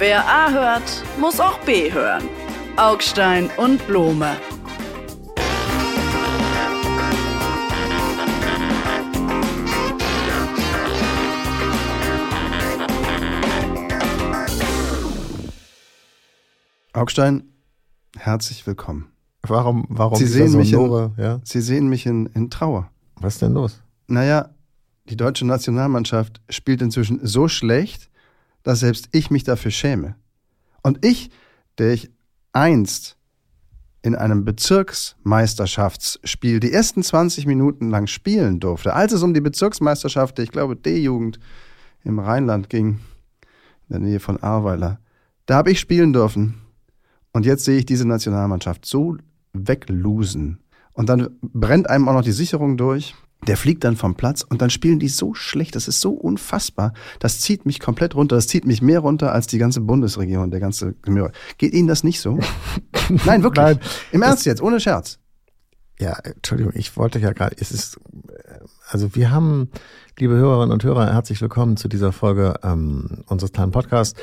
Wer A hört, muss auch B hören. Augstein und Blome. Augstein, herzlich willkommen. Warum, warum Sie sehen mich, in, ja? Sie sehen mich in, in Trauer. Was ist denn los? Naja, die deutsche Nationalmannschaft spielt inzwischen so schlecht, dass selbst ich mich dafür schäme. Und ich, der ich einst in einem Bezirksmeisterschaftsspiel die ersten 20 Minuten lang spielen durfte, als es um die Bezirksmeisterschaft, ich glaube, D-Jugend im Rheinland ging, in der Nähe von Ahrweiler, da habe ich spielen dürfen. Und jetzt sehe ich diese Nationalmannschaft so weglosen. Und dann brennt einem auch noch die Sicherung durch. Der fliegt dann vom Platz und dann spielen die so schlecht. Das ist so unfassbar. Das zieht mich komplett runter. Das zieht mich mehr runter als die ganze Bundesregierung, der ganze Gemüse. Geht Ihnen das nicht so? Nein, wirklich. Nein. Im Ernst jetzt, ohne Scherz. Ja, Entschuldigung, ich wollte ja gerade, es ist, also wir haben, liebe Hörerinnen und Hörer, herzlich willkommen zu dieser Folge ähm, unseres kleinen Podcasts.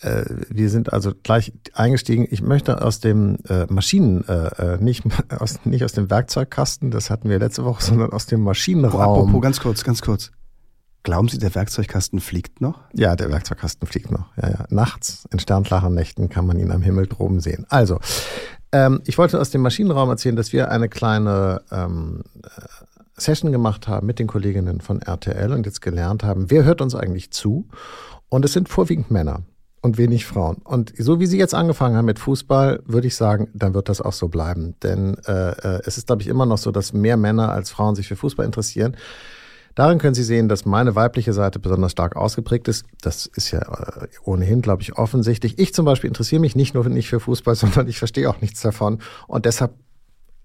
Äh, wir sind also gleich eingestiegen. Ich möchte aus dem äh, Maschinen, äh, äh nicht, aus, nicht aus dem Werkzeugkasten, das hatten wir letzte Woche, sondern aus dem Maschinenraum. Oh, apropos, ganz kurz, ganz kurz. Glauben Sie, der Werkzeugkasten fliegt noch? Ja, der Werkzeugkasten fliegt noch. Ja, ja. Nachts, in sternklaren Nächten kann man ihn am Himmel droben sehen. Also, ähm, ich wollte aus dem Maschinenraum erzählen, dass wir eine kleine ähm, Session gemacht haben mit den Kolleginnen von RTL und jetzt gelernt haben, wer hört uns eigentlich zu? Und es sind vorwiegend Männer und wenig Frauen. Und so wie Sie jetzt angefangen haben mit Fußball, würde ich sagen, dann wird das auch so bleiben. Denn äh, es ist, glaube ich, immer noch so, dass mehr Männer als Frauen sich für Fußball interessieren. Darin können Sie sehen, dass meine weibliche Seite besonders stark ausgeprägt ist. Das ist ja äh, ohnehin, glaube ich, offensichtlich. Ich zum Beispiel interessiere mich nicht nur nicht für Fußball, sondern ich verstehe auch nichts davon. Und deshalb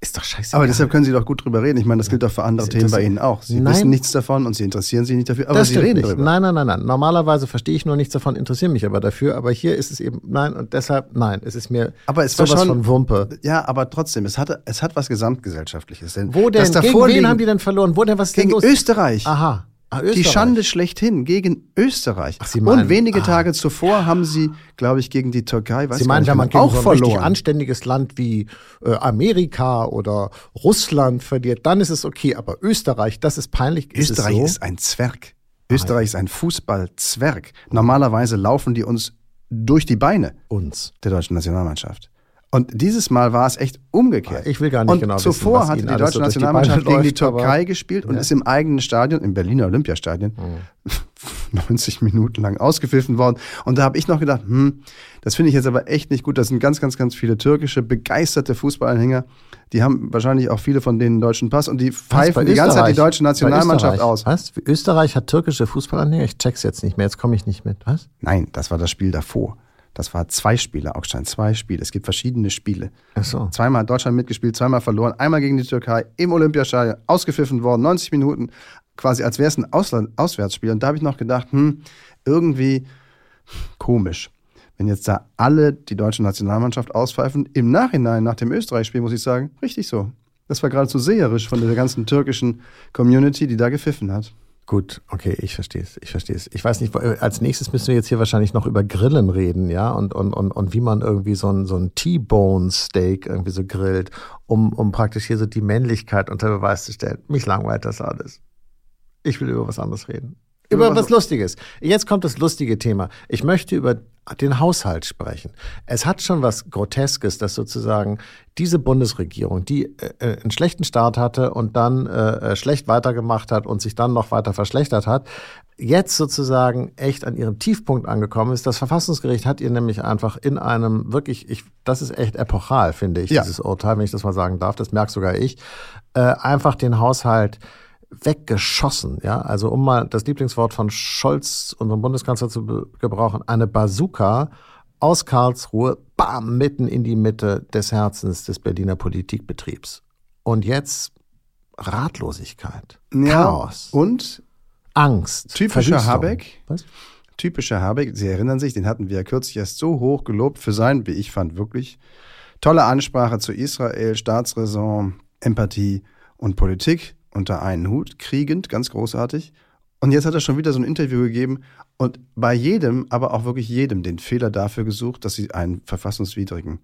ist doch scheiße. Aber deshalb können Sie doch gut drüber reden. Ich meine, das gilt doch für andere Themen bei Ihnen auch. Sie Nein. wissen nichts davon und Sie interessieren sich nicht dafür, aber das Sie reden nicht. darüber. Nein, nein, nein, nein. Normalerweise verstehe ich nur nichts davon, interessiere mich aber dafür. Aber hier ist es eben nein und deshalb nein. Es ist mir Aber es war sowas schon- von Wumpe. Ja, aber trotzdem, es, hatte, es hat was Gesamtgesellschaftliches. Denn Wo denn? Gegen davor wen liegen- haben die denn verloren? Wo denn? Was ist denn Gegen los? Österreich. Aha. Ah, Die. Schande schlechthin gegen Österreich. Ach, Sie meinen- und wenige ah. Tage zuvor haben sie, glaube ich, gegen die Türkei, weiß Sie meinen, wenn man gegen auch so ein richtig anständiges Land wie äh, Amerika oder Russland verliert, dann ist es okay. Aber Österreich, das ist peinlich. Ist Österreich so? ist ein Zwerg. Österreich ist ein Fußballzwerg. Normalerweise laufen die uns durch die Beine uns. der deutschen Nationalmannschaft. Und dieses Mal war es echt umgekehrt. Ich will gar nicht und genau wissen, zuvor was hatte die deutsche so die Nationalmannschaft Beine gegen die Türkei gespielt und Ja. ist im eigenen Stadion, im Berliner Olympiastadion, 90 Minuten lang ausgepfiffen worden. Und da habe ich noch gedacht, hm, das finde ich jetzt aber echt nicht gut. Das sind ganz, ganz, ganz viele türkische, begeisterte Fußballanhänger. Die haben wahrscheinlich auch viele von denen deutschen Pass und die pfeifen die ganze Zeit die deutsche Nationalmannschaft aus. Was? Österreich hat türkische Fußballanhänger? Ich check's jetzt nicht mehr. Jetzt komme ich nicht mit. Was? Nein, das war das Spiel davor. Das war zwei Spiele, Augstein, zwei Spiele. Es gibt verschiedene Spiele. Ach so. Zweimal hat Deutschland mitgespielt, zweimal verloren, einmal gegen die Türkei im Olympiastadion, ausgepfiffen worden, 90 Minuten, quasi als wäre es ein Ausland Auswärtsspiel. Und da habe ich noch gedacht, hm, irgendwie komisch. Wenn jetzt da alle die deutsche Nationalmannschaft auspfeifen, im Nachhinein, nach dem Österreich-Spiel, muss ich sagen, richtig so. Das war geradezu seherisch von der ganzen türkischen Community, die da gepfiffen hat. Gut, okay, ich verstehe es, ich verstehe es. Ich weiß nicht, äh, als nächstes müssen wir jetzt hier wahrscheinlich noch über Grillen reden, ja, und, und, und, und wie man irgendwie so ein, so ein T-Bone-Steak irgendwie so grillt, um, um praktisch hier so die Männlichkeit unter Beweis zu stellen. Mich langweilt das alles. Ich will über was anderes reden. Über Über was- Lustiges. Jetzt kommt das lustige Thema. Ich möchte über den Haushalt sprechen. Es hat schon was Groteskes, dass sozusagen diese Bundesregierung, die äh, äh, einen schlechten Start hatte und dann äh, äh, schlecht weitergemacht hat und sich dann noch weiter verschlechtert hat, jetzt sozusagen echt an ihrem Tiefpunkt angekommen ist. Das Verfassungsgericht hat ihr nämlich einfach in einem wirklich, ich, das ist echt epochal, finde ich, Ja. dieses Urteil, wenn ich das mal sagen darf, das merkt sogar ich, äh, einfach den Haushalt weggeschossen, ja, also um mal das Lieblingswort von Scholz, unserem Bundeskanzler, zu gebrauchen, eine Bazooka aus Karlsruhe, bam, mitten in die Mitte des Herzens des Berliner Politikbetriebs. Und jetzt Ratlosigkeit, Chaos, Und Angst, typischer. Habeck. Was? typischer Habeck, Sie erinnern sich, den hatten wir ja kürzlich erst so hoch gelobt für sein, wie ich fand, wirklich tolle Ansprache zu Israel, Staatsräson, Empathie und Politik unter einen Hut, kriegend, ganz großartig. Und jetzt hat er schon wieder so ein Interview gegeben und bei jedem, aber auch wirklich jedem, den Fehler dafür gesucht, dass sie einen verfassungswidrigen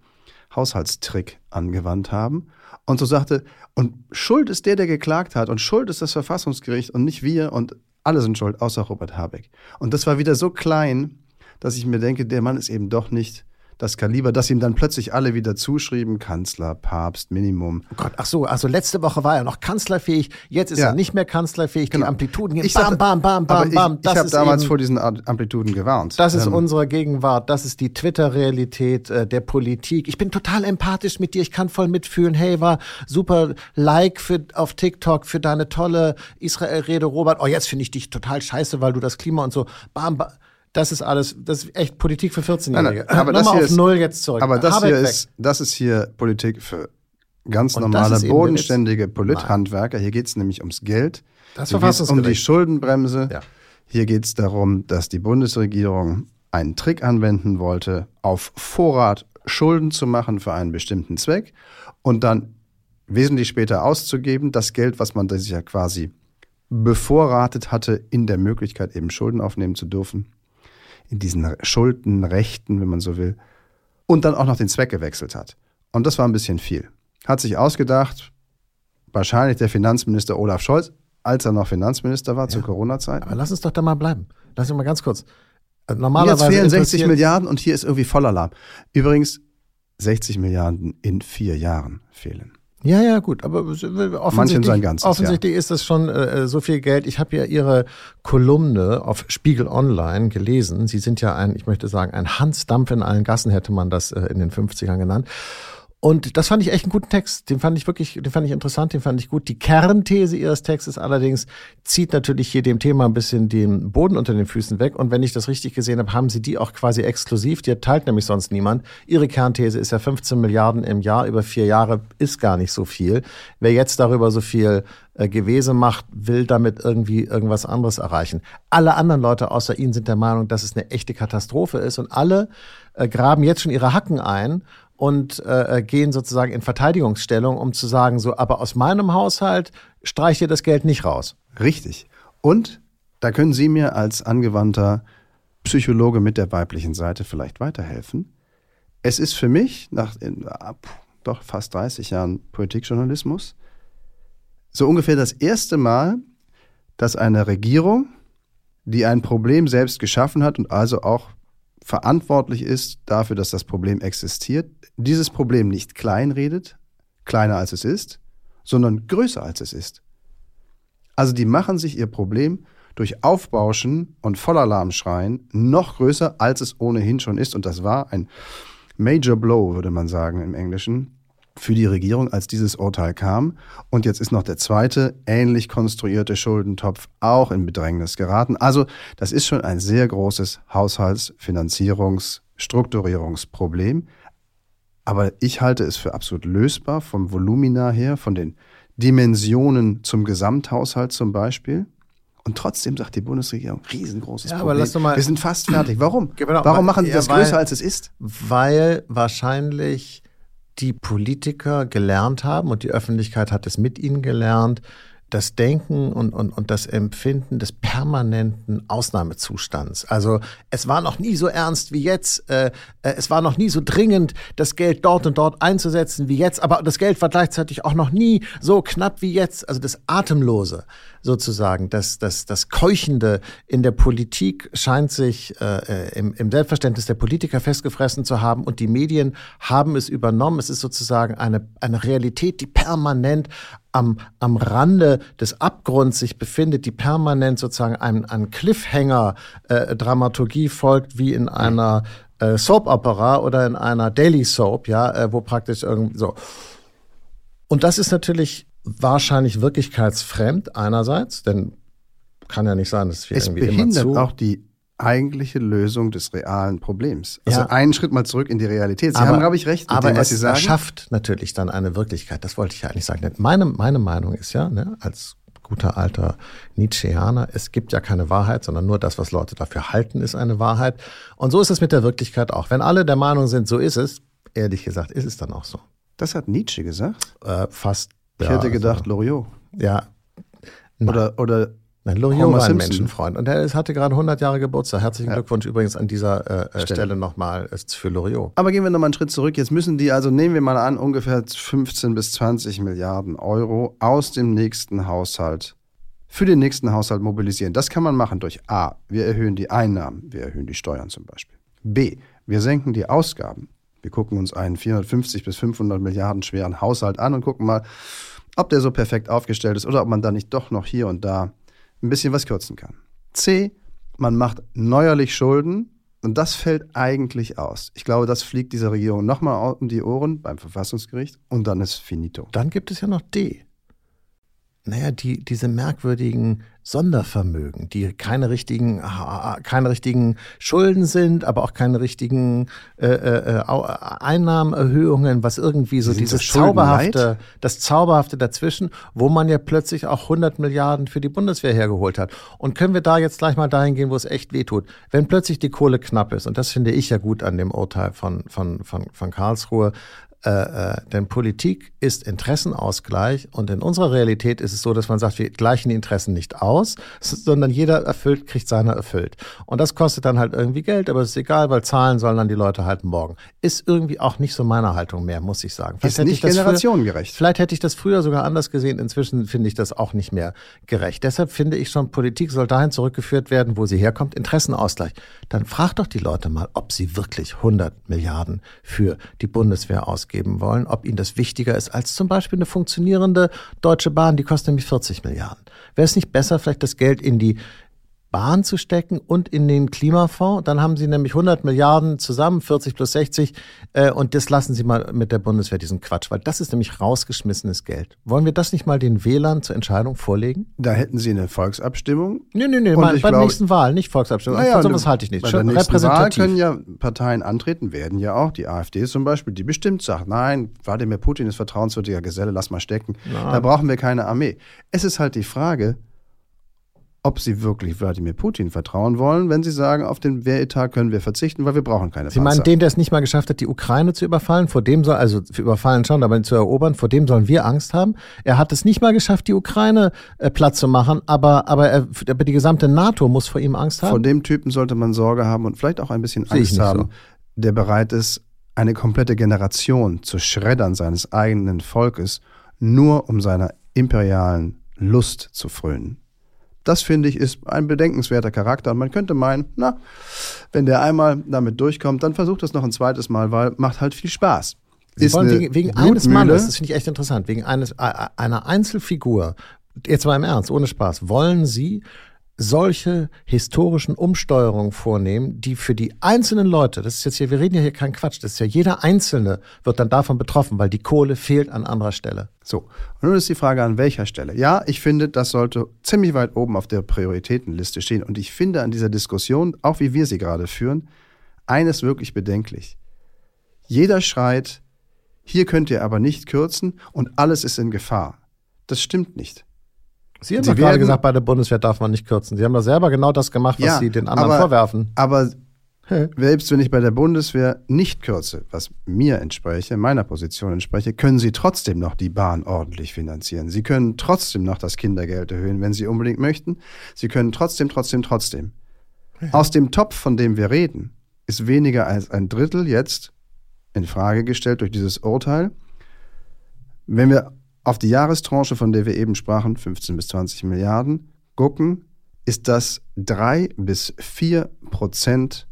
Haushaltstrick angewandt haben. Und so sagte, und Schuld ist der, der geklagt hat und Schuld ist das Verfassungsgericht und nicht wir und alle sind schuld, außer Robert Habeck. Und das war wieder so klein, dass ich mir denke, der Mann ist eben doch nicht das Kaliber, dass ihm dann plötzlich alle wieder zuschrieben, Kanzler, Papst, Minimum. Oh Gott, ach so, also letzte Woche war er noch kanzlerfähig, jetzt ist Ja. er nicht mehr kanzlerfähig, Genau. die Amplituden gehen Ich bam, sagte- bam, bam, bam, bam. ich, ich habe damals eben- vor diesen Amplituden gewarnt. Das ist Ähm, unsere Gegenwart, das ist die Twitter-Realität äh, der Politik. Ich bin total empathisch mit dir, ich kann voll mitfühlen. Hey, war super Like für, auf TikTok für deine tolle Israel-Rede, Robert. Oh, jetzt finde ich dich total scheiße, weil du das Klima und so. Bam, bam. Das ist alles, das ist echt Politik für 14-Jährige. Nein, nein, aber das hier auf ist- Null jetzt zurück. Aber das Habeck hier, weg. ist, das ist hier Politik für ganz Und normale, bodenständige Polithandwerker. Hier geht es nämlich ums Geld. Das Hier geht's um die. Schuldenbremse. Ja. Hier geht es darum, dass die Bundesregierung einen Trick anwenden wollte, auf Vorrat Schulden zu machen für einen bestimmten Zweck und dann wesentlich später auszugeben, das Geld, was man sich ja quasi bevorratet hatte, in der Möglichkeit eben Schulden aufnehmen zu dürfen, in diesen Schuldenrechten, wenn man so will, und dann auch noch den Zweck gewechselt hat. Und das war ein bisschen viel. Hat sich ausgedacht, wahrscheinlich der Finanzminister Olaf Scholz, als er noch Finanzminister war zur Corona-Zeit. Aber lass uns doch da mal bleiben. Lass uns mal ganz kurz. Äh, Normalerweise jetzt fehlen 60 interessiert- Milliarden und hier ist irgendwie Vollalarm. Übrigens, 60 Milliarden in vier Jahren fehlen. Ja, ja, gut, aber offensichtlich, Ganzes, offensichtlich ist das schon äh, so viel Geld. Ich habe ja Ihre Kolumne auf Spiegel Online gelesen. Sie sind ja ein, ich möchte sagen, ein Hansdampf in allen Gassen, hätte man das äh, in den 50ern genannt. Und das fand ich echt einen guten Text. Den fand ich wirklich, den fand ich interessant, den fand ich gut. Die Kernthese Ihres Textes allerdings zieht natürlich hier dem Thema ein bisschen den Boden unter den Füßen weg. Und wenn ich das richtig gesehen habe, haben Sie die auch quasi exklusiv. Die teilt nämlich sonst niemand. Ihre Kernthese ist ja 15 Milliarden im Jahr über vier Jahre ist gar nicht so viel. Wer jetzt darüber so viel äh, Gewese macht, will damit irgendwie irgendwas anderes erreichen. Alle anderen Leute außer Ihnen sind der Meinung, dass es eine echte Katastrophe ist und alle äh, graben jetzt schon ihre Hacken ein und äh, gehen sozusagen in Verteidigungsstellung, um zu sagen, so, aber aus meinem Haushalt streicht ihr das Geld nicht raus. Richtig. Und da können Sie mir als angewandter Psychologe mit der weiblichen Seite vielleicht weiterhelfen. Es ist für mich, nach in, ah, puh, doch fast 30 Jahren Politikjournalismus, so ungefähr das erste Mal, dass eine Regierung, die ein Problem selbst geschaffen hat und also auch verantwortlich ist dafür, dass das Problem existiert, dieses Problem nicht kleinredet, kleiner als es ist, sondern größer als es ist. Also die machen sich ihr Problem durch Aufbauschen und Vollalarmschreien noch größer, als es ohnehin schon ist. Und das war ein Major Blow, würde man sagen im Englischen, für die Regierung, als dieses Urteil kam. Und jetzt ist noch der zweite ähnlich konstruierte Schuldentopf auch in Bedrängnis geraten. Also das ist schon ein sehr großes Haushaltsfinanzierungs-, Strukturierungsproblem. Aber ich halte es für absolut lösbar vom Volumina her, von den Dimensionen zum Gesamthaushalt zum Beispiel. Und trotzdem sagt die Bundesregierung, riesengroßes Ja, aber Problem. lass doch mal- Wir sind fast fertig. Warum? Genau, Warum weil- machen die das weil- größer, als es ist? Weil wahrscheinlich die Politiker gelernt haben und die Öffentlichkeit hat es mit ihnen gelernt, das Denken und, und, und das Empfinden des permanenten Ausnahmezustands. Also es war noch nie so ernst wie jetzt, äh, äh, es war noch nie so dringend, das Geld dort und dort einzusetzen wie jetzt, aber das Geld war gleichzeitig auch noch nie so knapp wie jetzt. Also das Atemlose sozusagen, das, das, das Keuchende in der Politik scheint sich äh, äh, im, im Selbstverständnis der Politiker festgefressen zu haben und die Medien haben es übernommen. Es ist sozusagen eine, eine Realität, die permanent am, am Rande des Abgrunds sich befindet, die permanent sozusagen einem, einem Cliffhanger-Dramaturgie folgt, wie in einer äh, Soap-Opera oder in einer Daily Soap, ja, äh, wo praktisch irgendwie so. Und das ist natürlich wahrscheinlich wirklichkeitsfremd einerseits, denn kann ja nicht sein, dass wir Es irgendwie immer behindert zu. auch die eigentliche Lösung des realen Problems. Also Ja. einen Schritt mal zurück in die Realität. Sie haben, glaube ich, recht aber dem, es Sie sagen. erschafft natürlich dann eine Wirklichkeit. Das wollte ich ja eigentlich sagen. Meine, meine Meinung ist ja, ne, als guter alter Nietzscheaner, es gibt ja keine Wahrheit, sondern nur das, was Leute dafür halten, ist eine Wahrheit. Und so ist es mit der Wirklichkeit auch. Wenn alle der Meinung sind, so ist es, ehrlich gesagt, ist es dann auch so. Das hat Nietzsche gesagt. Äh, fast. Ich ja, hätte gedacht, Also, Loriot. ja, Nein. Oder, oder Nein, Loriot war ein Menschenfreund und er hatte gerade 100 Jahre Geburtstag. Herzlichen ja. Glückwunsch übrigens an dieser äh, äh Stelle, Stelle nochmal für Loriot. Aber gehen wir nochmal einen Schritt zurück. Jetzt müssen die, also nehmen wir mal an, ungefähr 15 bis 20 Milliarden Euro aus dem nächsten Haushalt für den nächsten Haushalt mobilisieren. Das kann man machen durch A, wir erhöhen die Einnahmen, wir erhöhen die Steuern zum Beispiel. B, wir senken die Ausgaben. Wir gucken uns einen 450 bis 500 Milliarden schweren Haushalt an und gucken mal, ob der so perfekt aufgestellt ist oder ob man da nicht doch noch hier und da ein bisschen was kürzen kann. C, man macht neuerlich Schulden und das fällt eigentlich aus. Ich glaube, das fliegt dieser Regierung nochmal um die Ohren beim Verfassungsgericht und dann ist finito. Dann gibt es ja noch D naja, die, diese merkwürdigen Sondervermögen, die keine richtigen, keine richtigen Schulden sind, aber auch keine richtigen äh, äh, Einnahmenerhöhungen, was irgendwie so dieses Zauberhafte, das Zauberhafte dazwischen, wo man ja plötzlich auch 100 Milliarden für die Bundeswehr hergeholt hat. Und können wir da jetzt gleich mal dahin gehen, wo es echt wehtut? Wenn plötzlich die Kohle knapp ist, und das finde ich ja gut an dem Urteil von, von, von, von Karlsruhe, äh, äh, denn Politik ist Interessenausgleich und in unserer Realität ist es so, dass man sagt, wir gleichen die Interessen nicht aus, sondern jeder erfüllt, kriegt seine erfüllt. Und das kostet dann halt irgendwie Geld, aber es ist egal, weil zahlen sollen dann die Leute halt morgen. Ist irgendwie auch nicht so meine Haltung mehr, muss ich sagen. Vielleicht ist nicht generationengerecht. vielleicht hätte ich das früher sogar anders gesehen. Inzwischen finde ich das auch nicht mehr gerecht. Deshalb finde ich schon, Politik soll dahin zurückgeführt werden, wo sie herkommt, Interessenausgleich. Dann frag doch die Leute mal, ob sie wirklich 100 Milliarden für die Bundeswehr ausgeben ausgeben wollen, ob ihnen das wichtiger ist als zum Beispiel eine funktionierende Deutsche Bahn, die kostet nämlich 40 Milliarden. Wäre es nicht besser, vielleicht das Geld in die Bahn zu stecken und in den Klimafonds. Dann haben sie nämlich 100 Milliarden zusammen, 40 plus 60. Äh, und das lassen sie mal mit der Bundeswehr, diesen Quatsch, weil das ist nämlich rausgeschmissenes Geld. Wollen wir das nicht mal den Wählern zur Entscheidung vorlegen? Da hätten sie eine Volksabstimmung. Nee, nee, nee, bei der nächsten Wahl, nicht Volksabstimmung. Naja, sowas halte ich nicht. Bei Schon der nächsten Wahl können ja Parteien antreten, werden ja auch, die AfD zum Beispiel, die bestimmt sagt, nein, Wladimir Putin ist vertrauenswürdiger Geselle, lass mal stecken. Nein. Da brauchen wir keine Armee. Es ist halt die Frage, ob sie wirklich Wladimir Putin vertrauen wollen, wenn sie sagen, auf den Wehretat können wir verzichten, weil wir brauchen keine Sie meinen den, der es nicht mal geschafft hat, die Ukraine zu überfallen, vor dem soll, also überfallen schon, aber zu erobern, vor dem sollen wir Angst haben. Er hat es nicht mal geschafft, die Ukraine äh, platt zu machen, aber, aber, er, aber die gesamte NATO muss vor ihm Angst haben. Vor dem Typen sollte man Sorge haben und vielleicht auch ein bisschen Angst haben, so. der bereit ist, eine komplette Generation zu schreddern seines eigenen Volkes, nur um seiner imperialen Lust zu frönen. Das finde ich ist ein bedenkenswerter Charakter. Und man könnte meinen, na, wenn der einmal damit durchkommt, dann versucht das noch ein zweites Mal, weil macht halt viel Spaß. Sie ist wollen wegen, wegen eines Mannes, das finde ich echt interessant, wegen eines, einer Einzelfigur, jetzt mal im Ernst, ohne Spaß, wollen Sie solche historischen Umsteuerungen vornehmen, die für die einzelnen Leute, das ist jetzt hier, wir reden ja hier kein Quatsch, das ist ja jeder Einzelne wird dann davon betroffen, weil die Kohle fehlt an anderer Stelle. So, und nun ist die Frage, an welcher Stelle? Ja, ich finde, das sollte ziemlich weit oben auf der Prioritätenliste stehen. Und ich finde an dieser Diskussion, auch wie wir sie gerade führen, eines wirklich bedenklich. Jeder schreit, hier könnt ihr aber nicht kürzen und alles ist in Gefahr. Das stimmt nicht. Sie haben Sie gerade gesagt, bei der Bundeswehr darf man nicht kürzen. Sie haben doch selber genau das gemacht, was ja, Sie den anderen aber, vorwerfen. Aber selbst wenn ich bei der Bundeswehr nicht kürze, was mir entspreche, meiner Position entspreche, können Sie trotzdem noch die Bahn ordentlich finanzieren. Sie können trotzdem noch das Kindergeld erhöhen, wenn Sie unbedingt möchten. Sie können trotzdem, trotzdem, trotzdem. Ja. Aus dem Topf, von dem wir reden, ist weniger als ein Drittel jetzt in Frage gestellt durch dieses Urteil. Wenn wir auf die Jahrestranche, von der wir eben sprachen, 15 bis 20 Milliarden, gucken, ist das drei bis vier Prozent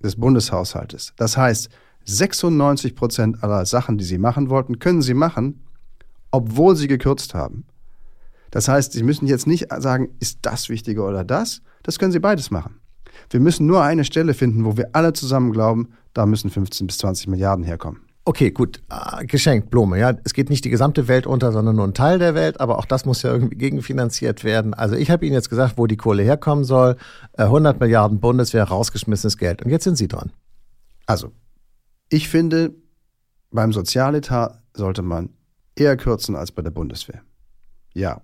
des Bundeshaushaltes. Das heißt, 96 Prozent aller Sachen, die sie machen wollten, können sie machen, obwohl sie gekürzt haben. Das heißt, sie müssen jetzt nicht sagen, ist das wichtiger oder das? Das können sie beides machen. Wir müssen nur eine Stelle finden, wo wir alle zusammen glauben, da müssen 15 bis 20 Milliarden herkommen. Okay, gut, äh, geschenkt, Blume, ja. Es geht nicht die gesamte Welt unter, sondern nur ein Teil der Welt, aber auch das muss ja irgendwie gegenfinanziert werden. Also ich habe Ihnen jetzt gesagt, wo die Kohle herkommen soll. 100 äh, Milliarden Bundeswehr, rausgeschmissenes Geld. Und jetzt sind Sie dran. Also, ich finde, beim Sozialetat sollte man eher kürzen als bei der Bundeswehr. Ja.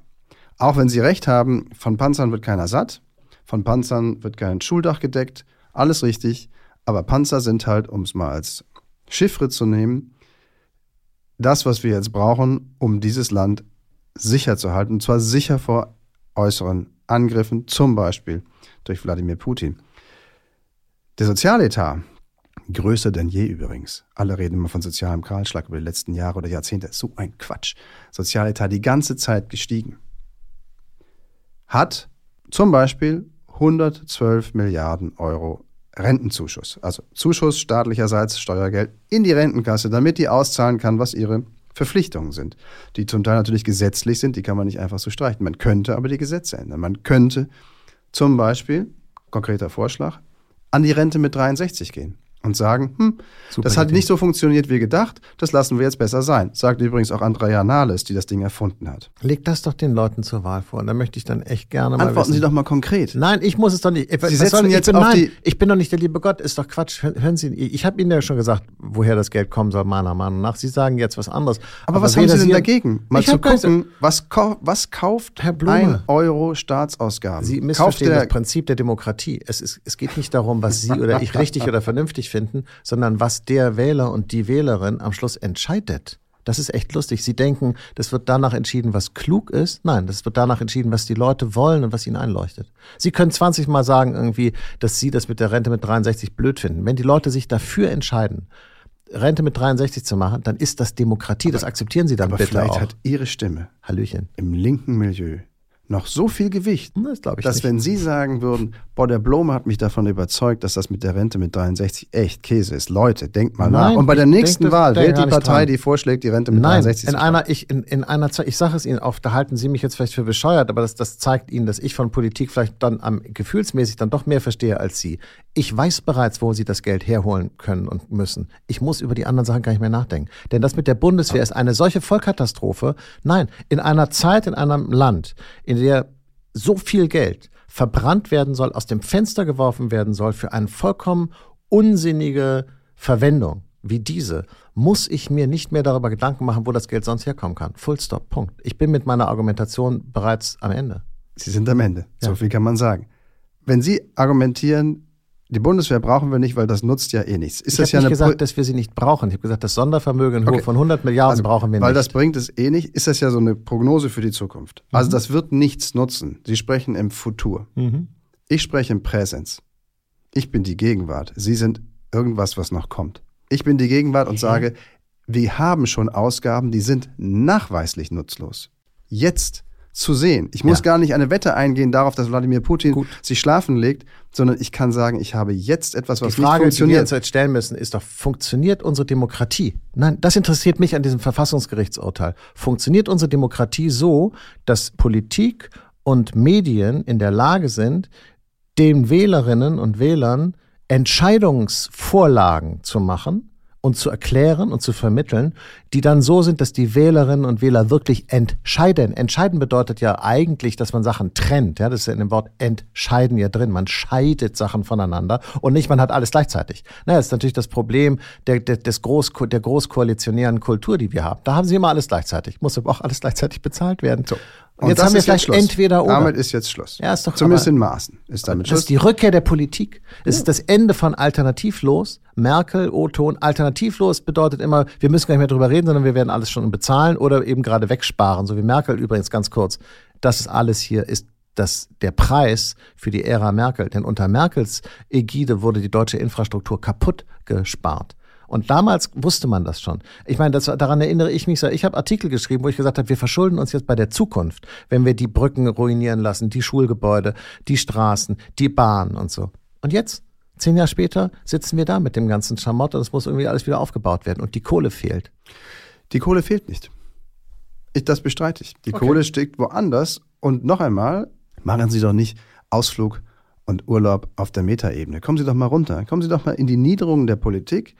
Auch wenn Sie recht haben, von Panzern wird keiner satt, von Panzern wird kein Schuldach gedeckt, alles richtig, aber Panzer sind halt, um es mal als Chiffre zu nehmen, das, was wir jetzt brauchen, um dieses Land sicher zu halten, und zwar sicher vor äußeren Angriffen, zum Beispiel durch Wladimir Putin. Der Sozialetat, größer denn je übrigens. Alle reden immer von sozialem Kahlschlag über die letzten Jahre oder Jahrzehnte. So ein Quatsch. Sozialetat die ganze Zeit gestiegen. Hat zum Beispiel 112 Milliarden Euro Rentenzuschuss. Also Zuschuss staatlicherseits Steuergeld in die Rentenkasse, damit die auszahlen kann, was ihre Verpflichtungen sind, die zum Teil natürlich gesetzlich sind, die kann man nicht einfach so streichen. Man könnte aber die Gesetze ändern. Man könnte zum Beispiel, konkreter Vorschlag, an die Rente mit 63 gehen und sagen, hm, Super das hat Idee. nicht so funktioniert wie gedacht, das lassen wir jetzt besser sein. Sagt übrigens auch Andrea Nahles, die das Ding erfunden hat. Leg das doch den Leuten zur Wahl vor und da möchte ich dann echt gerne mal Antworten wissen. Sie doch mal konkret. Nein, ich muss es doch nicht. Sie setzen jetzt bin, auf nein, die ich bin doch nicht der liebe Gott, ist doch Quatsch. Hören Sie, ich habe Ihnen ja schon gesagt, woher das Geld kommen soll, meiner Meinung nach. Sie sagen jetzt was anderes. Aber, Aber was haben Sie denn dagegen? Mal zu gucken, was, was kauft ein Euro Staatsausgaben? Sie missverstehen das Prinzip der Demokratie. Es, ist, es geht nicht darum, was Sie oder ich richtig oder vernünftig finden, sondern was der Wähler und die Wählerin am Schluss entscheidet. Das ist echt lustig. Sie denken, das wird danach entschieden, was klug ist. Nein, das wird danach entschieden, was die Leute wollen und was ihnen einleuchtet. Sie können 20 Mal sagen irgendwie, dass Sie das mit der Rente mit 63 blöd finden. Wenn die Leute sich dafür entscheiden, Rente mit 63 zu machen, dann ist das Demokratie. Aber, das akzeptieren Sie dann aber bitte vielleicht auch. hat Ihre Stimme Hallöchen. im linken Milieu noch so viel Gewicht, das ich dass nicht. wenn Sie sagen würden, boah, der Blome hat mich davon überzeugt, dass das mit der Rente mit 63 echt Käse ist. Leute, denkt mal Nein, nach. Und bei der nächsten denk, Wahl wählt die Partei, die vorschlägt, die Rente mit Nein, 63 in einer, ich, in, in einer Zeit, ich sage es Ihnen oft, da halten Sie mich jetzt vielleicht für bescheuert, aber das, das zeigt Ihnen, dass ich von Politik vielleicht dann am gefühlsmäßig dann doch mehr verstehe als Sie. Ich weiß bereits, wo Sie das Geld herholen können und müssen. Ich muss über die anderen Sachen gar nicht mehr nachdenken. Denn das mit der Bundeswehr ist eine solche Vollkatastrophe. Nein, in einer Zeit, in einem Land, in der so viel Geld verbrannt werden soll, aus dem Fenster geworfen werden soll für eine vollkommen unsinnige Verwendung wie diese, muss ich mir nicht mehr darüber Gedanken machen, wo das Geld sonst herkommen kann. Full stop, Punkt. Ich bin mit meiner Argumentation bereits am Ende. Sie sind am Ende. Ja. So viel kann man sagen. Wenn Sie argumentieren, die Bundeswehr brauchen wir nicht, weil das nutzt ja eh nichts. Ist ich habe ja nicht gesagt, dass wir sie nicht brauchen. Ich habe gesagt, das Sondervermögen in okay. Höhe von 100 Milliarden also, brauchen wir nicht. Weil das bringt es eh nicht. Ist das ja so eine Prognose für die Zukunft. Also mhm. das wird nichts nutzen. Sie sprechen im Futur. Mhm. Ich spreche im Präsens. Ich bin die Gegenwart. Sie sind irgendwas, was noch kommt. Ich bin die Gegenwart und sage, wir haben schon Ausgaben, die sind nachweislich nutzlos. Jetzt zu sehen. Ich muss ja. gar nicht eine Wette eingehen darauf, dass Wladimir Putin Gut. sich schlafen legt, sondern ich kann sagen, ich habe jetzt etwas, was die Frage, nicht funktioniert. Die wir uns jetzt stellen müssen, ist doch, funktioniert unsere Demokratie? Nein, das interessiert mich an diesem Verfassungsgerichtsurteil. Funktioniert unsere Demokratie so, dass Politik und Medien in der Lage sind, den Wählerinnen und Wählern Entscheidungsvorlagen zu machen, und zu erklären und zu vermitteln, die dann so sind, dass die Wählerinnen und Wähler wirklich entscheiden. Entscheiden bedeutet ja eigentlich, dass man Sachen trennt. Ja, das ist ja in dem Wort entscheiden ja drin. Man scheidet Sachen voneinander und nicht, man hat alles gleichzeitig. Naja, das ist natürlich das Problem der, der, des Groß, der großkoalitionären Kultur, die wir haben. Da haben sie immer alles gleichzeitig. Muss aber auch alles gleichzeitig bezahlt werden. So. Und jetzt haben wir vielleicht entweder oder. Damit ist jetzt Schluss. Ja, ist doch Zumindest in Maßen ist damit Schluss. Das ist die Rückkehr der Politik. Es ist das Ende von Alternativlos. Merkel, O-Ton. Alternativlos bedeutet immer, wir müssen gar nicht mehr drüber reden, sondern wir werden alles schon bezahlen oder eben gerade wegsparen. So wie Merkel übrigens ganz kurz. Das ist alles hier ist das, der Preis für die Ära Merkel. Denn unter Merkels Ägide wurde die deutsche Infrastruktur kaputt gespart. Und damals wusste man das schon. Ich meine, das, daran erinnere ich mich so. Ich habe Artikel geschrieben, wo ich gesagt habe, wir verschulden uns jetzt bei der Zukunft, wenn wir die Brücken ruinieren lassen, die Schulgebäude, die Straßen, die Bahnen und so. Und jetzt, zehn Jahre später, sitzen wir da mit dem ganzen Schamott und es muss irgendwie alles wieder aufgebaut werden. Und die Kohle fehlt. Die Kohle fehlt nicht. Ich, das bestreite ich. Die okay. Kohle steckt woanders. Und noch einmal, machen Sie doch nicht Ausflug und Urlaub auf der Metaebene. Kommen Sie doch mal runter. Kommen Sie doch mal in die Niederungen der Politik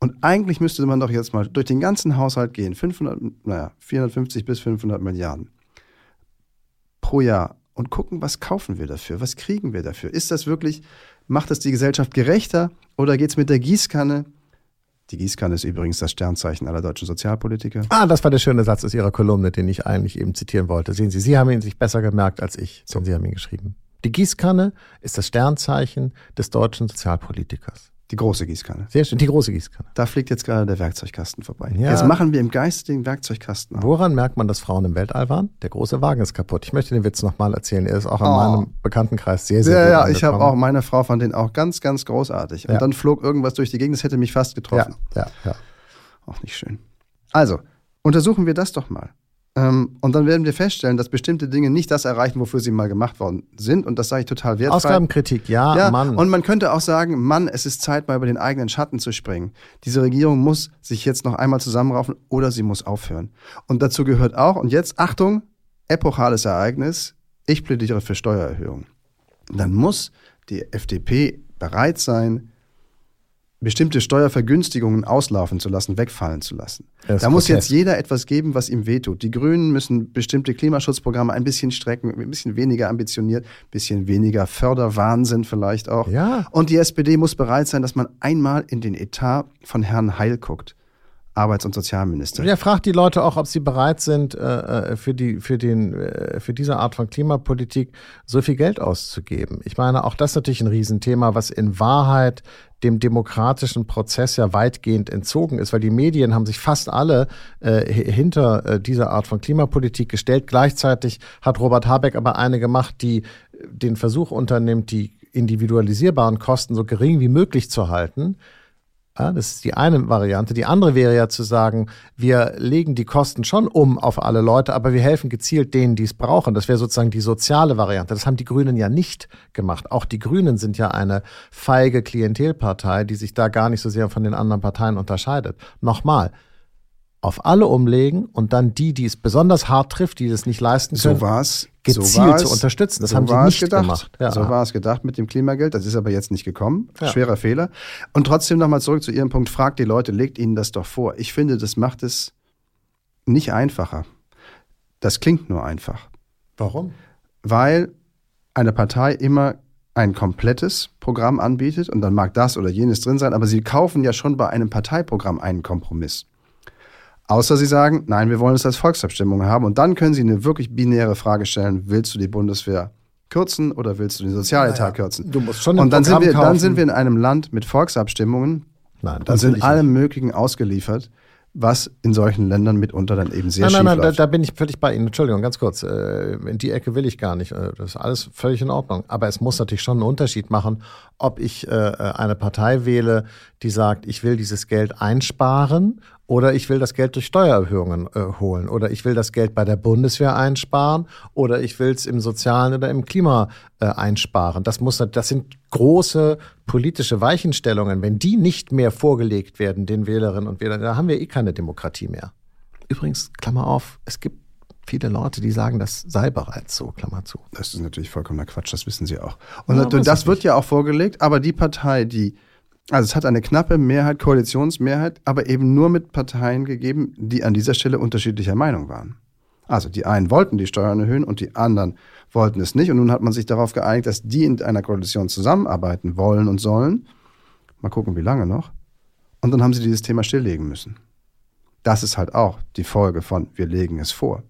und eigentlich müsste man doch jetzt mal durch den ganzen Haushalt gehen, 500, naja, 450 bis 500 Milliarden pro Jahr und gucken, was kaufen wir dafür, was kriegen wir dafür. Ist das wirklich, macht das die Gesellschaft gerechter oder geht es mit der Gießkanne? Die Gießkanne ist übrigens das Sternzeichen aller deutschen Sozialpolitiker. Ah, das war der schöne Satz aus Ihrer Kolumne, den ich eigentlich eben zitieren wollte. Sehen Sie, Sie haben ihn sich besser gemerkt als ich, so. Sie haben ihn geschrieben. Die Gießkanne ist das Sternzeichen des deutschen Sozialpolitikers. Die große Gießkanne. Sehr schön, die große Gießkanne. Da fliegt jetzt gerade der Werkzeugkasten vorbei. Ja. Jetzt machen wir im Geiste den Werkzeugkasten auf. Woran merkt man, dass Frauen im Weltall waren? Der große Wagen ist kaputt. Ich möchte den Witz nochmal erzählen. Er ist auch in Oh. meinem Bekanntenkreis sehr, sehr Ja, gut ja, ich habe auch, meine Frau fand den auch ganz, ganz großartig. Und Ja. dann flog irgendwas durch die Gegend, das hätte mich fast Ja, getroffen. ja, ja. Auch nicht schön. Also, untersuchen wir das doch mal. Ähm, und dann werden wir feststellen, dass bestimmte Dinge nicht das erreichen, wofür sie mal gemacht worden sind. Und das sage ich total wertfrei. Ausgabenkritik, ja, Ja, Mann. und man könnte auch sagen, Mann, es ist Zeit, mal über den eigenen Schatten zu springen. Diese Regierung muss sich jetzt noch einmal zusammenraufen oder sie muss aufhören. Und dazu gehört auch, und jetzt Achtung, epochales Ereignis, ich plädiere für Steuererhöhungen. Dann muss die FDP bereit sein, bestimmte Steuervergünstigungen auslaufen zu lassen, wegfallen zu lassen. Das Da muss jetzt jeder etwas geben, was ihm wehtut. Die Grünen müssen bestimmte Klimaschutzprogramme ein bisschen strecken, ein bisschen weniger ambitioniert, ein bisschen weniger Förderwahnsinn vielleicht auch. Ja. Und die SPD muss bereit sein, dass man einmal in den Etat von Herrn Heil guckt, Arbeits- und Sozialminister. Ja, fragt die Leute auch, ob sie bereit sind, äh, äh, für, die, für, den, äh, für diese Art von Klimapolitik so viel Geld auszugeben. Ich meine, auch das ist natürlich ein Riesenthema, was in Wahrheit dem demokratischen Prozess ja weitgehend entzogen ist, weil die Medien haben sich fast alle äh, hi- hinter äh, dieser Art von Klimapolitik gestellt. Gleichzeitig hat Robert Habeck aber eine gemacht, die den Versuch unternimmt, die individualisierbaren Kosten so gering wie möglich zu halten. Ja, das ist die eine Variante. Die andere wäre ja zu sagen, wir legen die Kosten schon um auf alle Leute, aber wir helfen gezielt denen, die es brauchen. Das wäre sozusagen die soziale Variante. Das haben die Grünen ja nicht gemacht. Auch die Grünen sind ja eine feige Klientelpartei, die sich da gar nicht so sehr von den anderen Parteien unterscheidet. Nochmal, auf alle umlegen und dann die, die es besonders hart trifft, die das nicht leisten können, So war es. gezielt so zu unterstützen. Das so haben sie nicht gedacht. gemacht. Ja. So war es gedacht mit dem Klimageld. Das ist aber jetzt nicht gekommen. Ja. Schwerer Fehler. Und trotzdem nochmal zurück zu Ihrem Punkt. Fragt die Leute, legt ihnen das doch vor. Ich finde, das macht es nicht einfacher. Das klingt nur einfach. Warum? weil eine Partei immer ein komplettes Programm anbietet und dann mag das oder jenes drin sein, aber sie kaufen ja schon bei einem Parteiprogramm einen Kompromiss. Außer sie sagen, nein, wir wollen es als Volksabstimmung haben und dann können sie eine wirklich binäre Frage stellen, willst du die Bundeswehr kürzen oder willst du den Sozialetat Naja, kürzen? du musst schon und dann sind, Programm wir, dann sind wir in einem Land mit Volksabstimmungen Nein, und will sind ich allem Möglichen ausgeliefert, was in solchen Ländern mitunter dann eben sehr nein, schief nein, nein, da, läuft. da bin ich völlig bei Ihnen. Entschuldigung, ganz kurz. Äh, In die Ecke will ich gar nicht. Äh, Das ist alles völlig in Ordnung. Aber es muss natürlich schon einen Unterschied machen, ob ich äh, eine Partei wähle, die sagt, ich will dieses Geld einsparen oder ich will das Geld durch Steuererhöhungen äh, holen oder ich will das Geld bei der Bundeswehr einsparen oder ich will es im Sozialen oder im Klima äh, einsparen. Das muss, das sind große politische Weichenstellungen. Wenn die nicht mehr vorgelegt werden den Wählerinnen und Wählern, dann haben wir eh keine Demokratie mehr. Übrigens, Klammer auf, es gibt viele Leute, die sagen, das sei bereits so, Klammer zu. Das ist natürlich vollkommener Quatsch, das wissen Sie auch. Und Ja, weiß das wird ja auch vorgelegt, aber die Partei, die, also es hat eine knappe Mehrheit, Koalitionsmehrheit, aber eben nur mit Parteien gegeben, die an dieser Stelle unterschiedlicher Meinung waren. Also die einen wollten die Steuern erhöhen und die anderen wollten es nicht. Und nun hat man sich darauf geeinigt, dass die in einer Koalition zusammenarbeiten wollen und sollen. Mal gucken, wie lange noch. Und dann haben sie dieses Thema stilllegen müssen. Das ist halt auch die Folge von, wir legen es vor.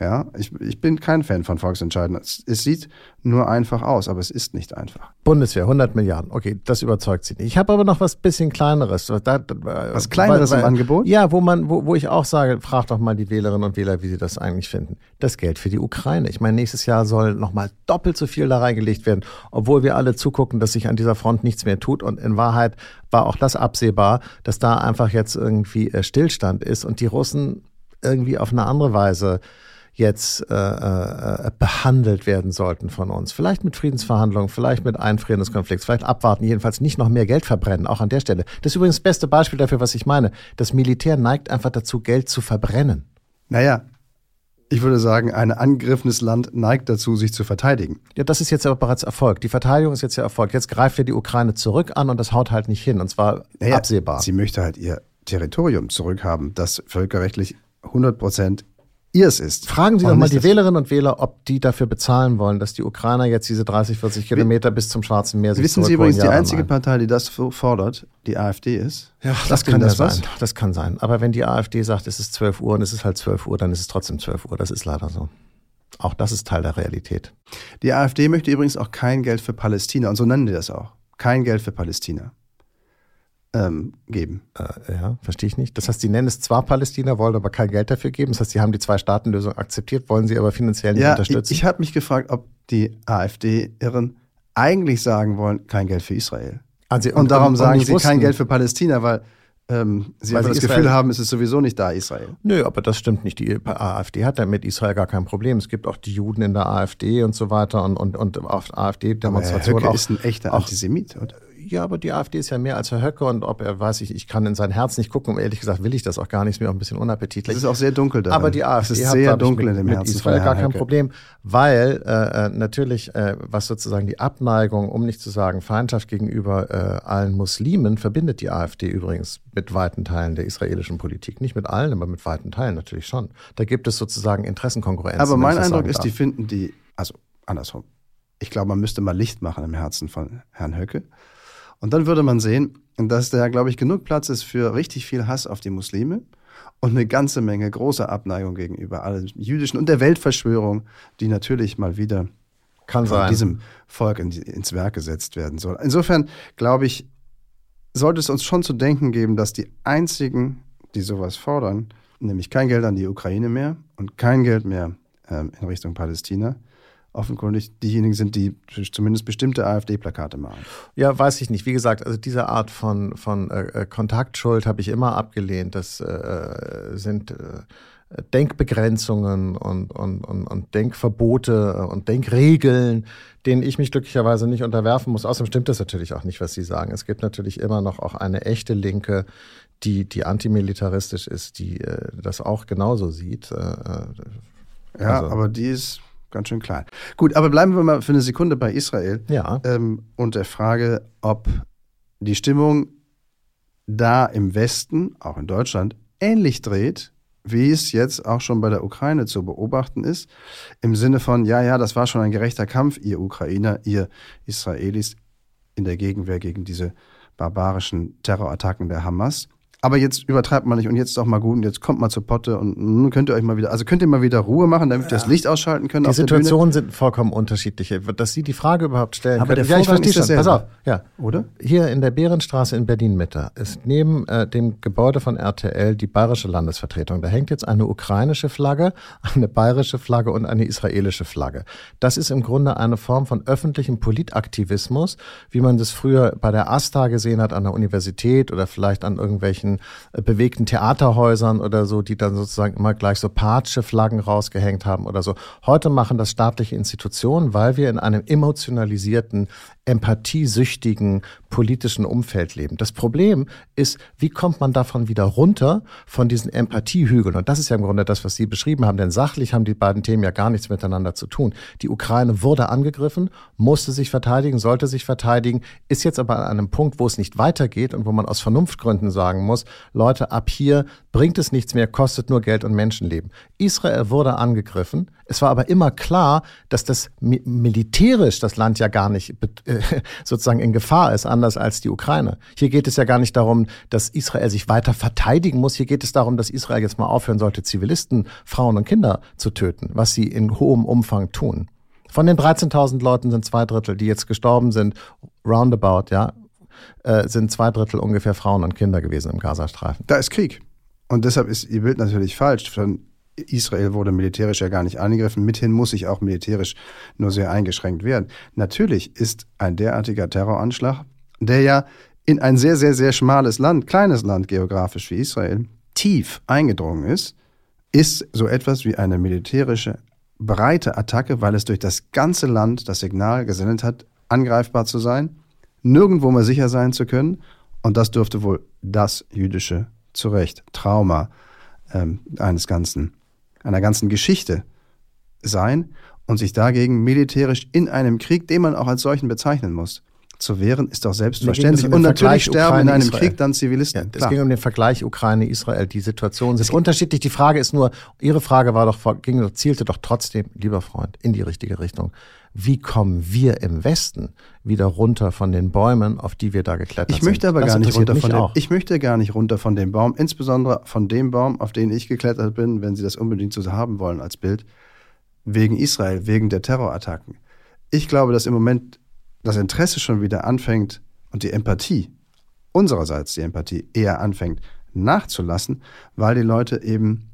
Ja, ich, ich bin kein Fan von Volksentscheiden. Es, es sieht nur einfach aus, aber es ist nicht einfach. Bundeswehr, 100 Milliarden. Okay, das überzeugt Sie nicht. Ich habe aber noch was bisschen Kleineres. Da, da, Was Kleineres im Angebot? Ja, wo man, wo, wo ich auch sage, frag doch mal die Wählerinnen und Wähler, wie sie das eigentlich finden. Das Geld für die Ukraine. Ich meine, nächstes Jahr soll nochmal doppelt so viel da reingelegt werden, obwohl wir alle zugucken, dass sich an dieser Front nichts mehr tut. Und in Wahrheit war auch das absehbar, dass da einfach jetzt irgendwie äh, Stillstand ist und die Russen irgendwie auf eine andere Weise jetzt äh, äh, behandelt werden sollten von uns. Vielleicht mit Friedensverhandlungen, vielleicht mit Einfrieren des Konflikts, vielleicht abwarten, jedenfalls nicht noch mehr Geld verbrennen, auch an der Stelle. Das ist übrigens das beste Beispiel dafür, was ich meine. Das Militär neigt einfach dazu, Geld zu verbrennen. Naja, ich würde sagen, ein angegriffenes Land neigt dazu, sich zu verteidigen. Ja, das ist jetzt aber bereits Erfolg. Die Verteidigung ist jetzt ja Erfolg. Jetzt greift ja die Ukraine zurück an und das haut halt nicht hin. Und zwar Naja, absehbar. Sie möchte halt ihr Territorium zurückhaben, das völkerrechtlich 100 Prozent ihrs ist. Fragen Sie doch mal die Wählerinnen und Wähler, ob die dafür bezahlen wollen, dass die Ukrainer jetzt diese 30, 40 Kilometer bis zum Schwarzen Meer sich Wissen Sie übrigens, die einzige nein? Partei, die das fordert, die AfD ist? Ja, das kann das ja was? sein. Das kann sein. Aber wenn die AfD sagt, es ist 12 Uhr und es ist halt 12 Uhr, dann ist es trotzdem 12 Uhr. Das ist leider so. Auch das ist Teil der Realität. Die AfD möchte übrigens auch kein Geld für Palästina und so nennen die das auch. Kein Geld für Palästina. Ähm, geben. Äh, ja, verstehe ich nicht. Das heißt, Sie nennen es zwar Palästina, wollen aber kein Geld dafür geben. Das heißt, Sie haben die Zwei-Staaten-Lösung akzeptiert, wollen sie aber finanziell nicht ja, unterstützen. Ich, ich habe mich gefragt, ob die AfD-Irren eigentlich sagen wollen, kein Geld für Israel. Also, Und, darum sagen sie wussten, kein Geld für Palästina, weil ähm, sie Weil einfach sie das Israel- Gefühl haben, es ist sowieso nicht da, Israel. Nö, aber das stimmt nicht. Die AfD hat ja mit Israel gar kein Problem. Es gibt auch die Juden in der AfD und so weiter und, und, und auf AfD-Demonstrationen Höcke auch. ist ein echter Antisemit, oder? Ja, aber die AfD ist ja mehr als Herr Höcke und ob er, weiß ich, ich kann in sein Herz nicht gucken. Um ehrlich gesagt will ich das auch gar nicht, ist mir auch ein bisschen Es unappetitlich. ist auch sehr dunkel da. Aber die AfD es ist hat, sehr ich, dunkel mit, in dem mit Herzen Israel von gar kein Höcke. Problem, weil äh, äh, natürlich, äh, was sozusagen die Abneigung, um nicht zu sagen Feindschaft gegenüber äh, allen Muslimen, verbindet die AfD übrigens mit weiten Teilen der israelischen Politik. Nicht mit allen, aber mit weiten Teilen natürlich schon. Da gibt es sozusagen Interessenkonkurrenz. Aber mein ich Eindruck ist, darf. die finden die, also andersrum. Ich glaube, man müsste mal Licht machen im Herzen von Herrn Höcke. Und dann würde man sehen, dass da, glaube ich, genug Platz ist für richtig viel Hass auf die Muslime und eine ganze Menge großer Abneigung gegenüber allem Jüdischen und der Weltverschwörung, die natürlich mal wieder kann von sein. diesem Volk in die, ins Werk gesetzt werden soll. Insofern glaube ich, sollte es uns schon zu denken geben, dass die einzigen, die sowas fordern, nämlich kein Geld an die Ukraine mehr und kein Geld mehr ähm, in Richtung Palästina, offenkundig diejenigen sind, die zumindest bestimmte AfD-Plakate malen. Ja, weiß ich nicht. Wie gesagt, also diese Art von, von äh, äh, Kontaktschuld habe ich immer abgelehnt. Das äh, sind äh, Denkbegrenzungen und, und, und, und Denkverbote und Denkregeln, denen ich mich glücklicherweise nicht unterwerfen muss. Außerdem stimmt das natürlich auch nicht, was Sie sagen. Es gibt natürlich immer noch auch eine echte Linke, die, die antimilitaristisch ist, die äh, das auch genauso sieht. Äh, äh, Ja, Also- aber die ist ganz schön klein. Gut, aber bleiben wir mal für eine Sekunde bei Israel. ja. ähm, und der Frage, ob die Stimmung da im Westen, auch in Deutschland, ähnlich dreht, wie es jetzt auch schon bei der Ukraine zu beobachten ist. Im Sinne von, ja, ja, das war schon ein gerechter Kampf, ihr Ukrainer, ihr Israelis in der Gegenwehr gegen diese barbarischen Terrorattacken der Hamas. Aber jetzt übertreibt man nicht und jetzt ist auch mal gut und jetzt kommt mal zur Potte und nun könnt ihr euch mal wieder, also könnt ihr mal wieder Ruhe machen, damit wir das Licht ausschalten können Die. Situationen sind vollkommen unterschiedlich. Dass Sie die Frage überhaupt stellen Aber können. der ja, ich verstehe schon. Pass auf. Ja. Oder? Hier in der Behrenstraße in Berlin-Mitte ist neben äh, dem Gebäude von RTL die bayerische Landesvertretung. Da hängt jetzt eine ukrainische Flagge, eine bayerische Flagge und eine israelische Flagge. Das ist im Grunde eine Form von öffentlichem Politaktivismus, wie man das früher bei der AStA gesehen hat an der Universität oder vielleicht an irgendwelchen äh, bewegten Theaterhäusern oder so, die dann sozusagen immer gleich so Patsche-Flaggen rausgehängt haben oder so. Heute machen das staatliche Institutionen, weil wir in einem emotionalisierten, empathiesüchtigen politischen Umfeld leben. Das Problem ist, wie kommt man davon wieder runter, von diesen Empathiehügeln? Und das ist ja im Grunde das, was Sie beschrieben haben, denn sachlich haben die beiden Themen ja gar nichts miteinander zu tun. Die Ukraine wurde angegriffen, musste sich verteidigen, sollte sich verteidigen, ist jetzt aber an einem Punkt, wo es nicht weitergeht und wo man aus Vernunftgründen sagen muss, Leute, ab hier bringt es nichts mehr, kostet nur Geld und Menschenleben. Israel wurde angegriffen. Es war aber immer klar, dass das mi militärisch das Land ja gar nicht äh, sozusagen in Gefahr ist, anders als die Ukraine. Hier geht es ja gar nicht darum, dass Israel sich weiter verteidigen muss. Hier geht es darum, dass Israel jetzt mal aufhören sollte, Zivilisten, Frauen und Kinder zu töten, was sie in hohem Umfang tun. Von den 13.000 Leuten sind zwei Drittel, die jetzt gestorben sind, roundabout, ja, äh, sind zwei Drittel ungefähr Frauen und Kinder gewesen im Gazastreifen. Da ist Krieg. Und deshalb ist Ihr Bild natürlich falsch. Von Israel wurde militärisch ja gar nicht angegriffen. Mithin muss sich auch militärisch nur sehr eingeschränkt werden. Natürlich ist ein derartiger Terroranschlag, der ja in ein sehr, sehr, sehr schmales Land, kleines Land geografisch wie Israel, tief eingedrungen ist, ist so etwas wie eine militärische breite Attacke, weil es durch das ganze Land das Signal gesendet hat, angreifbar zu sein, nirgendwo mehr sicher sein zu können. Und das dürfte wohl das jüdische zu Recht Trauma ähm, eines ganzen, einer ganzen Geschichte sein und sich dagegen militärisch in einem Krieg, den man auch als solchen bezeichnen muss, zu wehren, ist doch selbstverständlich. um Und natürlich Vergleich sterben in einem Ukraine-Israel. Krieg dann Zivilisten. Ja, es Klar. ging um den Vergleich Ukraine-Israel. Die Situationen sind unterschiedlich. Die Frage ist nur, Ihre Frage war doch, ging, doch- zielte doch trotzdem, lieber Freund, in die richtige Richtung. Wie kommen wir im Westen wieder runter von den Bäumen, auf die wir da geklettert Ich sind? möchte aber Das gar nicht runter von dem, ich möchte gar nicht runter von dem Baum, insbesondere von dem Baum, auf den ich geklettert bin, wenn Sie das unbedingt so haben wollen als Bild, wegen Israel, wegen der Terrorattacken. Ich glaube, dass im Moment das Interesse schon wieder anfängt und die Empathie unsererseits die Empathie eher anfängt nachzulassen, weil die Leute eben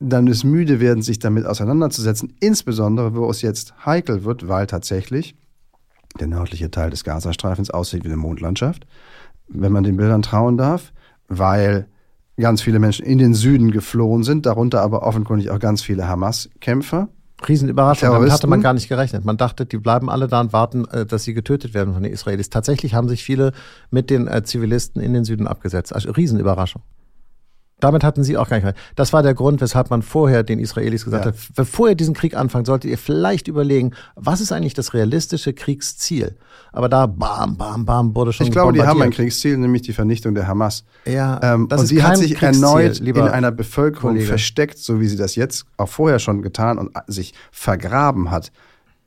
dann es müde werden, sich damit auseinanderzusetzen, insbesondere wo es jetzt heikel wird, weil tatsächlich der nördliche Teil des Gazastreifens aussieht wie eine Mondlandschaft, wenn man den Bildern trauen darf, weil ganz viele Menschen in den Süden geflohen sind, darunter aber offenkundig auch ganz viele Hamas-Kämpfer. Riesenüberraschung, damit hatte man gar nicht gerechnet. Man dachte, die bleiben alle da und warten, äh, dass sie getötet werden von den Israelis. Tatsächlich haben sich viele mit den äh, Zivilisten in den Süden abgesetzt. Also Riesenüberraschung. Damit hatten sie auch gar nicht. Das war der Grund, weshalb man vorher den Israelis gesagt ja. hat, bevor ihr diesen Krieg anfangt, solltet ihr vielleicht überlegen, was ist eigentlich das realistische Kriegsziel? Aber da bam, bam, bam wurde schon Ich glaube, die haben ein Kriegsziel, nämlich die Vernichtung der Hamas. Ja, ähm, und sie hat sich erneut in einer Bevölkerung Kollege. versteckt, so wie sie das jetzt auch vorher schon getan und sich vergraben hat,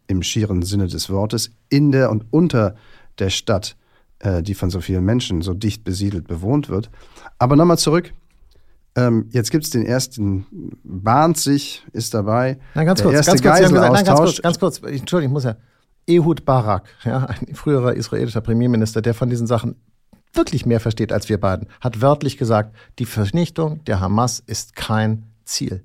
im schieren Sinne des Wortes, in der und unter der Stadt, äh, die von so vielen Menschen so dicht besiedelt bewohnt wird. Aber nochmal zurück ähm, jetzt gibt es den ersten, bahnt sich, ist dabei. Na, ganz kurz, ganz kurz, gesagt, nein, ganz kurz, ganz kurz, Entschuldigung, ich muss ja. Ehud Barak, ja, ein früherer israelischer Premierminister, der von diesen Sachen wirklich mehr versteht als wir beiden, hat wörtlich gesagt, die Vernichtung der Hamas ist kein Ziel.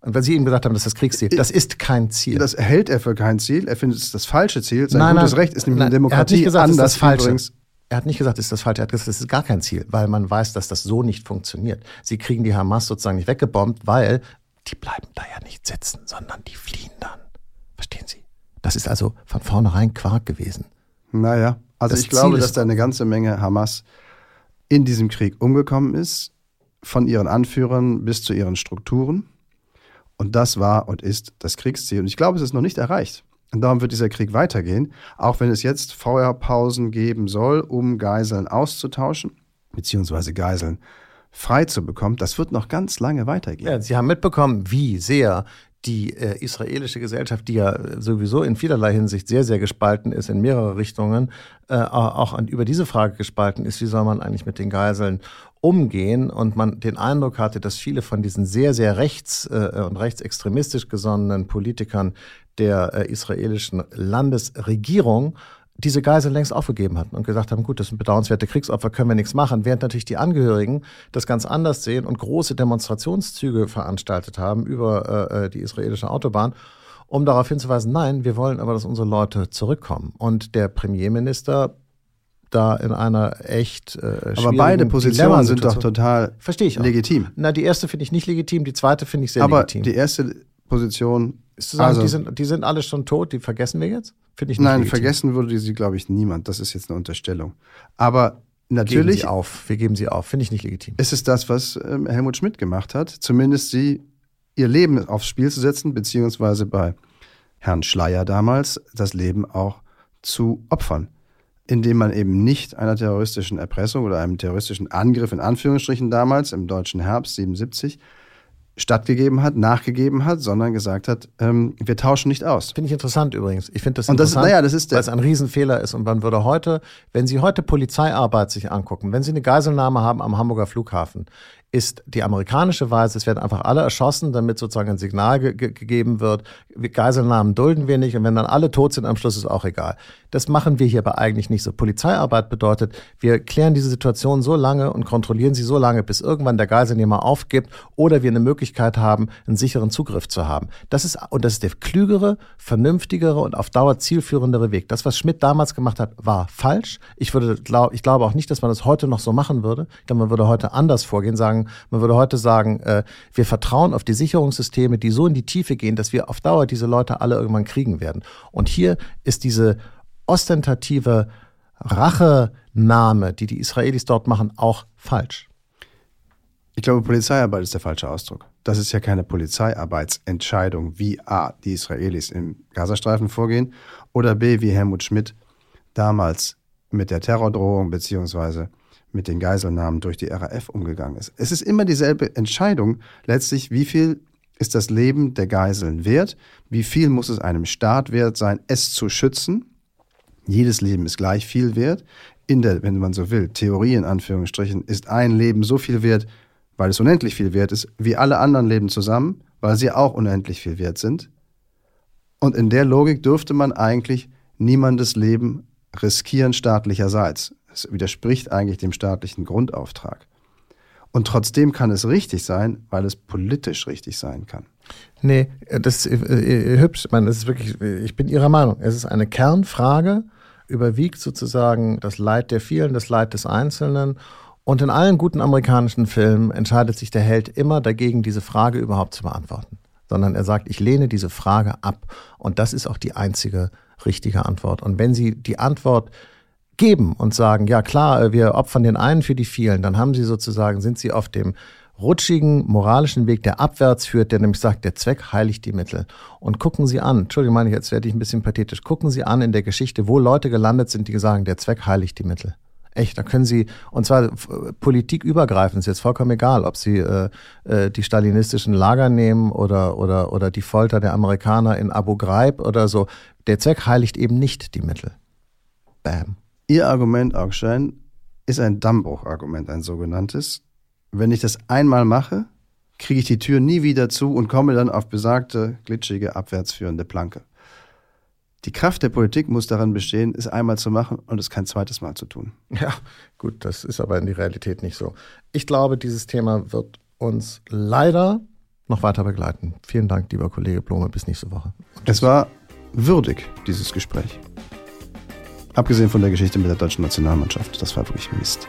Und wenn Sie ihm gesagt haben, das ist das Kriegsziel, das ist kein Ziel. Das hält er für kein Ziel. Er findet es das falsche Ziel. Sein nein, gutes nein, Recht ist nämlich nein, eine Demokratie. Er hat nicht gesagt, anders das ist das Falsche. Übrigens er hat nicht gesagt, ist das falsch. Er hat gesagt, das ist gar kein Ziel, weil man weiß, dass das so nicht funktioniert. Sie kriegen die Hamas sozusagen nicht weggebombt, weil die bleiben da ja nicht sitzen, sondern die fliehen dann. Verstehen Sie? Das ist also von vornherein Quark gewesen. Naja, also das ich glaube, dass da eine ganze Menge Hamas in diesem Krieg umgekommen ist, von ihren Anführern bis zu ihren Strukturen. Und das war und ist das Kriegsziel. Und ich glaube, es ist noch nicht erreicht. Und darum wird dieser Krieg weitergehen, auch wenn es jetzt Feuerpausen geben soll, um Geiseln auszutauschen, beziehungsweise Geiseln frei zu bekommen. Das wird noch ganz lange weitergehen. Ja, Sie haben mitbekommen, wie sehr die äh, israelische Gesellschaft, die ja sowieso in vielerlei Hinsicht sehr, sehr gespalten ist in mehrere Richtungen, äh, auch an, über diese Frage gespalten ist, wie soll man eigentlich mit den Geiseln umgehen? Und man den Eindruck hatte, dass viele von diesen sehr, sehr rechts- äh, und rechtsextremistisch gesonnenen Politikern der äh, israelischen Landesregierung diese Geisel längst aufgegeben hatten und gesagt haben, gut, das sind bedauernswerte Kriegsopfer, können wir nichts machen, während natürlich die Angehörigen das ganz anders sehen und große Demonstrationszüge veranstaltet haben über äh, äh die israelische Autobahn, um darauf hinzuweisen, nein, wir wollen aber, dass unsere Leute zurückkommen. Und der Premierminister da in einer echt äh, Aber beide Positionen sind doch total Verstehe ich auch. legitim. Na, die erste finde ich nicht legitim, die zweite finde ich sehr aber legitim. Aber die erste Position ist zu sagen, also, die, sind, die sind alle schon tot, die vergessen wir jetzt? Finde ich nicht Nein, legitim. vergessen würde sie, glaube ich, niemand. Das ist jetzt eine Unterstellung. Aber natürlich. Geben sie auf. Wir geben sie auf. Finde ich nicht legitim. Ist es das, was ähm, Helmut Schmidt gemacht hat? Zumindest sie ihr Leben aufs Spiel zu setzen, beziehungsweise bei Herrn Schleier damals das Leben auch zu opfern indem man eben nicht einer terroristischen Erpressung oder einem terroristischen Angriff in Anführungsstrichen damals im deutschen Herbst 77 stattgegeben hat, nachgegeben hat, sondern gesagt hat, ähm, wir tauschen nicht aus. Finde ich interessant übrigens. Ich finde das und interessant, das, naja, das ist weil es ein Riesenfehler ist. Und man würde heute, wenn Sie heute Polizeiarbeit sich angucken, wenn Sie eine Geiselnahme haben am Hamburger Flughafen, ist die amerikanische Weise, es werden einfach alle erschossen, damit sozusagen ein Signal ge gegeben wird, Geiselnahmen dulden wir nicht und wenn dann alle tot sind, am Schluss ist auch egal. Das machen wir hier aber eigentlich nicht so. Polizeiarbeit bedeutet, wir klären diese Situation so lange und kontrollieren sie so lange, bis irgendwann der Geiselnehmer aufgibt oder wir eine Möglichkeit haben, einen sicheren Zugriff zu haben. Das ist, und das ist der klügere, vernünftigere und auf Dauer zielführendere Weg. Das, was Schmidt damals gemacht hat, war falsch. Ich würde, glaub, ich glaube auch nicht, dass man das heute noch so machen würde. Ich glaube, man würde heute anders vorgehen, sagen, man würde heute sagen, äh, wir vertrauen auf die Sicherungssysteme, die so in die Tiefe gehen, dass wir auf Dauer diese Leute alle irgendwann kriegen werden. Und hier ist diese ostentative Rachenahme, die die Israelis dort machen, auch falsch. Ich glaube, Polizeiarbeit ist der falsche Ausdruck. Das ist ja keine Polizeiarbeitsentscheidung, wie A, die Israelis im Gazastreifen vorgehen oder B, wie Helmut Schmidt damals mit der Terrordrohung beziehungsweise mit den Geiselnahmen durch die RAF umgegangen ist. Es ist immer dieselbe Entscheidung, letztlich, wie viel ist das Leben der Geiseln wert, wie viel muss es einem Staat wert sein, es zu schützen. Jedes Leben ist gleich viel wert. In der, wenn man so will, Theorie in Anführungsstrichen, ist ein Leben so viel wert, weil es unendlich viel wert ist, wie alle anderen Leben zusammen, weil sie auch unendlich viel wert sind. Und in der Logik dürfte man eigentlich niemandes Leben riskieren staatlicherseits. Es widerspricht eigentlich dem staatlichen Grundauftrag. Und trotzdem kann es richtig sein, weil es politisch richtig sein kann. Nee, das ist äh, hübsch. Man, das ist wirklich, ich bin Ihrer Meinung. Es ist eine Kernfrage, überwiegt sozusagen das Leid der vielen, das Leid des Einzelnen. Und in allen guten amerikanischen Filmen entscheidet sich der Held immer dagegen, diese Frage überhaupt zu beantworten. Sondern er sagt, ich lehne diese Frage ab. Und das ist auch die einzige richtige Antwort. Und wenn Sie die Antwort geben und sagen, ja klar, wir opfern den einen für die vielen, dann haben Sie sozusagen, sind Sie auf dem rutschigen moralischen Weg, der abwärts führt, der nämlich sagt, der Zweck heiligt die Mittel. Und gucken Sie an, Entschuldigung, meine ich, jetzt werde ich ein bisschen pathetisch, gucken Sie an in der Geschichte, wo Leute gelandet sind, die sagen, der Zweck heiligt die Mittel. Echt, da können Sie, und zwar politikübergreifend, ist jetzt vollkommen egal, ob Sie äh, äh, die stalinistischen Lager nehmen oder, oder, oder die Folter der Amerikaner in Abu Ghraib oder so. Der Zweck heiligt eben nicht die Mittel. Bam. Ihr Argument, Augstein, ist ein Dammbruchargument, ein sogenanntes wenn ich das einmal mache, kriege ich die Tür nie wieder zu und komme dann auf besagte, glitschige, abwärtsführende Planke. Die Kraft der Politik muss darin bestehen, es einmal zu machen und es kein zweites Mal zu tun. Ja, gut, das ist aber in die Realität nicht so. Ich glaube, dieses Thema wird uns leider noch weiter begleiten. Vielen Dank, lieber Kollege Blome, bis nächste Woche. Es war würdig, dieses Gespräch. Abgesehen von der Geschichte mit der deutschen Nationalmannschaft. Das war wirklich Mist.